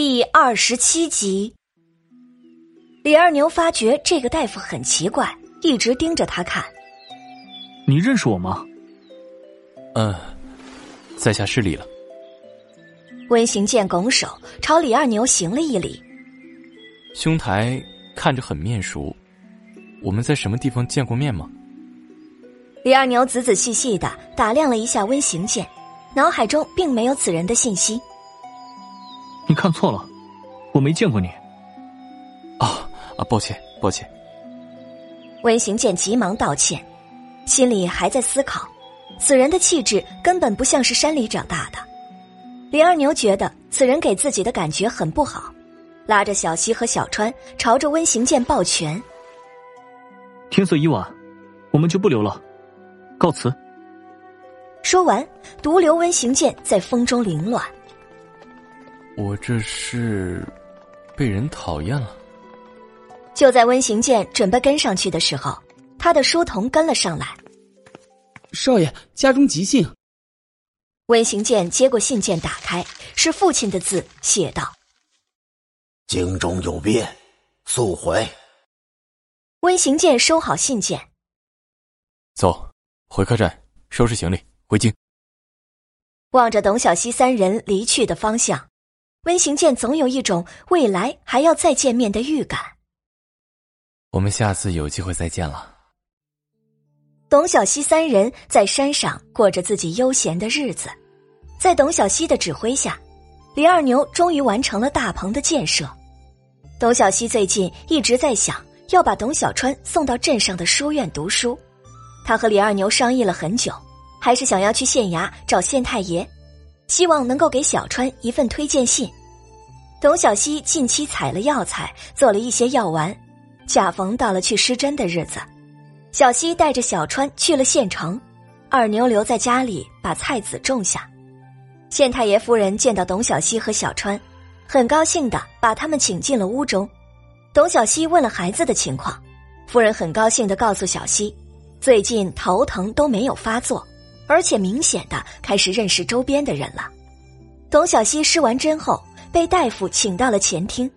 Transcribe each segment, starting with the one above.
第二十七集，李二牛发觉这个大夫很奇怪，一直盯着他看。你认识我吗？嗯，在下失礼了。温行健拱手朝李二牛行了一礼。兄台看着很面熟，我们在什么地方见过面吗？李二牛仔仔细细的打量了一下温行健，脑海中并没有此人的信息。你看错了，我没见过你。啊啊，抱歉，抱歉。温行健急忙道歉，心里还在思考，此人的气质根本不像是山里长大的。李二牛觉得此人给自己的感觉很不好，拉着小西和小川朝着温行健抱拳。天色已晚，我们就不留了，告辞。说完，独留温行健在风中凌乱。我这是被人讨厌了。就在温行健准备跟上去的时候，他的书童跟了上来。少爷，家中急信。温行健接过信件，打开，是父亲的字，写道：“京中有变，速回。”温行健收好信件，走，回客栈收拾行李回京。望着董小西三人离去的方向。温行健总有一种未来还要再见面的预感。我们下次有机会再见了。董小西三人在山上过着自己悠闲的日子，在董小西的指挥下，李二牛终于完成了大棚的建设。董小西最近一直在想要把董小川送到镇上的书院读书，他和李二牛商议了很久，还是想要去县衙找县太爷。希望能够给小川一份推荐信。董小西近期采了药材，做了一些药丸，恰逢到了去施针的日子。小西带着小川去了县城，二牛留在家里把菜籽种下。县太爷夫人见到董小西和小川，很高兴的把他们请进了屋中。董小西问了孩子的情况，夫人很高兴的告诉小西，最近头疼都没有发作。而且明显的开始认识周边的人了。董小西施完针后，被大夫请到了前厅。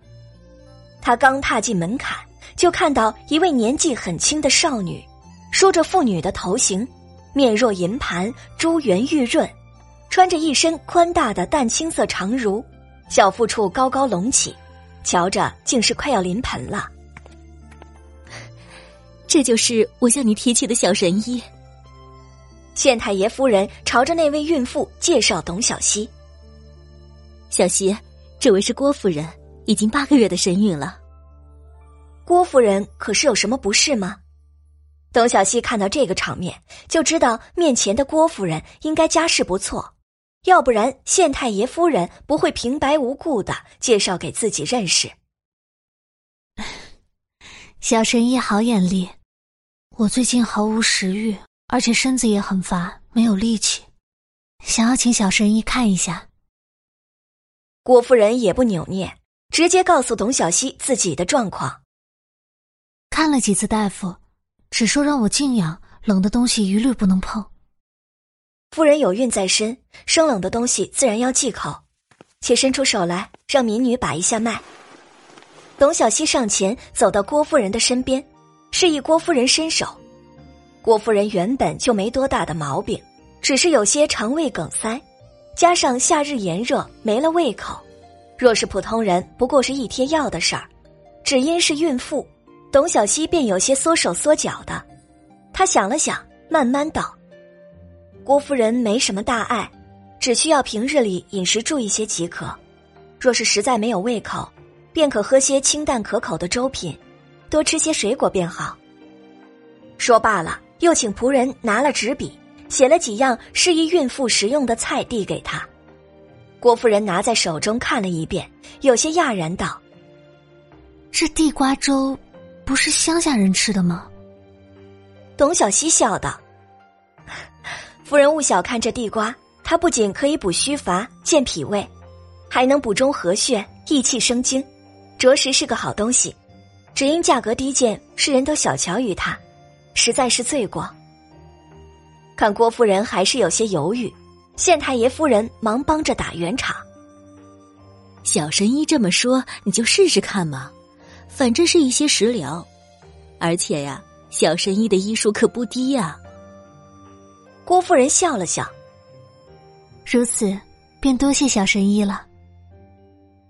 他刚踏进门槛，就看到一位年纪很轻的少女，梳着妇女的头型，面若银盘，珠圆玉润，穿着一身宽大的淡青色长襦，小腹处高高隆起，瞧着竟是快要临盆了。这就是我向你提起的小神医。县太爷夫人朝着那位孕妇介绍董小西。小西，这位是郭夫人，已经八个月的身孕了。郭夫人可是有什么不适吗？董小西看到这个场面，就知道面前的郭夫人应该家世不错，要不然县太爷夫人不会平白无故的介绍给自己认识。小神医好眼力，我最近毫无食欲。而且身子也很乏，没有力气，想要请小神医看一下。郭夫人也不扭捏，直接告诉董小西自己的状况。看了几次大夫，只说让我静养，冷的东西一律不能碰。夫人有孕在身，生冷的东西自然要忌口，且伸出手来，让民女把一下脉。董小西上前走到郭夫人的身边，示意郭夫人伸手。郭夫人原本就没多大的毛病，只是有些肠胃梗塞，加上夏日炎热没了胃口。若是普通人，不过是一贴药的事儿，只因是孕妇，董小西便有些缩手缩脚的。他想了想，慢慢道：“郭夫人没什么大碍，只需要平日里饮食注意些即可。若是实在没有胃口，便可喝些清淡可口的粥品，多吃些水果便好。”说罢了。又请仆人拿了纸笔，写了几样适宜孕妇食用的菜递给他。郭夫人拿在手中看了一遍，有些讶然道：“这地瓜粥不是乡下人吃的吗？”董小西笑道：“夫人勿小看这地瓜，它不仅可以补虚乏、健脾胃，还能补中和血、益气生精，着实是个好东西。只因价格低贱，世人都小瞧于它。”实在是罪过。看郭夫人还是有些犹豫，县太爷夫人忙帮着打圆场。小神医这么说，你就试试看嘛，反正是一些食疗，而且呀，小神医的医术可不低呀。郭夫人笑了笑，如此，便多谢小神医了。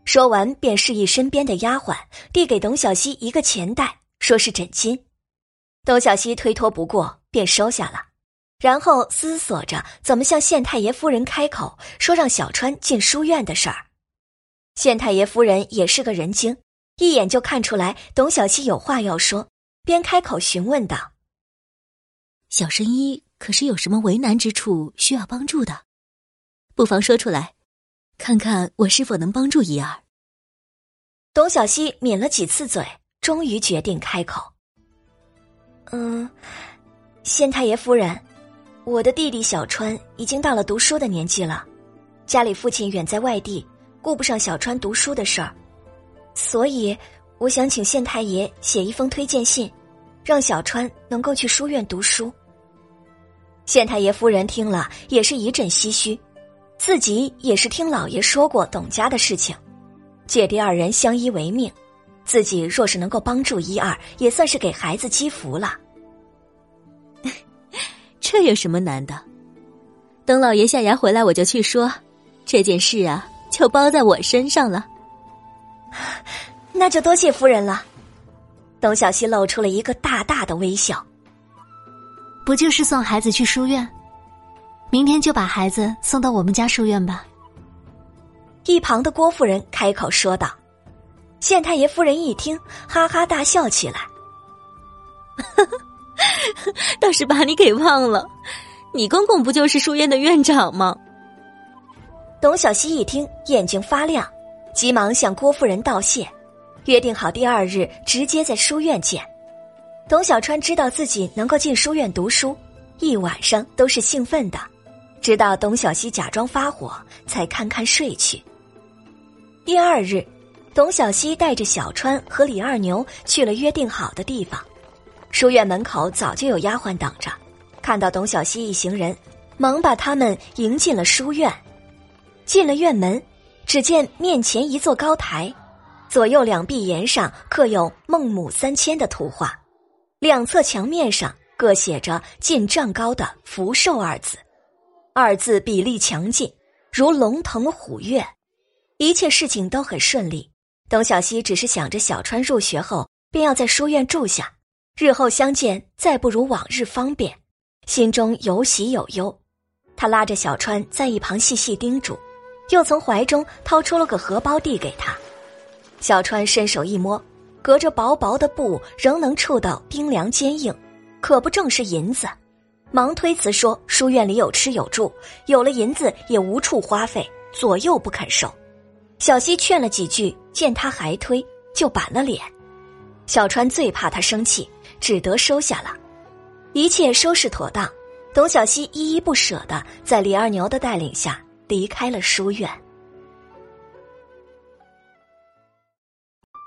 说完，便示意身边的丫鬟递给董小希一个钱袋，说是枕巾。董小西推脱不过，便收下了，然后思索着怎么向县太爷夫人开口，说让小川进书院的事儿。县太爷夫人也是个人精，一眼就看出来董小西有话要说，便开口询问道：“小神医可是有什么为难之处需要帮助的？不妨说出来，看看我是否能帮助一二。”董小西抿了几次嘴，终于决定开口：“嗯，县太爷夫人，我的弟弟小川已经到了读书的年纪了，家里父亲远在外地。”顾不上小川读书的事儿，所以我想请县太爷写一封推荐信，让小川能够去书院读书。县太爷夫人听了也是一阵唏嘘，自己也是听老爷说过董家的事情，姐弟二人相依为命，自己若是能够帮助一二，也算是给孩子积福了。这有什么难的？等老爷下衙回来，我就去说这件事啊。就包在我身上了，那就多谢夫人了。董小希露出了一个大大的微笑。不就是送孩子去书院？明天就把孩子送到我们家书院吧。一旁的郭夫人开口说道。县太爷夫人一听，哈哈大笑起来。倒是把你给忘了，你公公不就是书院的院长吗？董小希一听，眼睛发亮，急忙向郭夫人道谢，约定好第二日直接在书院见。董小川知道自己能够进书院读书，一晚上都是兴奋的，直到董小希假装发火，才堪堪睡去。第二日，董小希带着小川和李二牛去了约定好的地方，书院门口早就有丫鬟等着，看到董小希一行人，忙把他们迎进了书院。进了院门，只见面前一座高台，左右两壁檐上刻有“孟母三迁”的图画，两侧墙面上各写着近丈高的“福寿”二字，二字比例强劲，如龙腾虎跃。一切事情都很顺利。董小希只是想着小川入学后便要在书院住下，日后相见再不如往日方便，心中有喜有忧。他拉着小川在一旁细细叮嘱。又从怀中掏出了个荷包递给他，小川伸手一摸，隔着薄薄的布仍能触到冰凉坚硬，可不正是银子？忙推辞说：“书院里有吃有住，有了银子也无处花费，左右不肯收。”小溪劝了几句，见他还推，就板了脸。小川最怕他生气，只得收下了。一切收拾妥当，董小希依依不舍的在李二牛的带领下。离开了书院。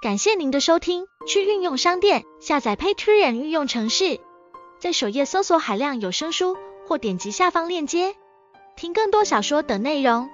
感谢您的收听，去运用商店下载 Patreon 运用城市，在首页搜索海量有声书，或点击下方链接听更多小说等内容。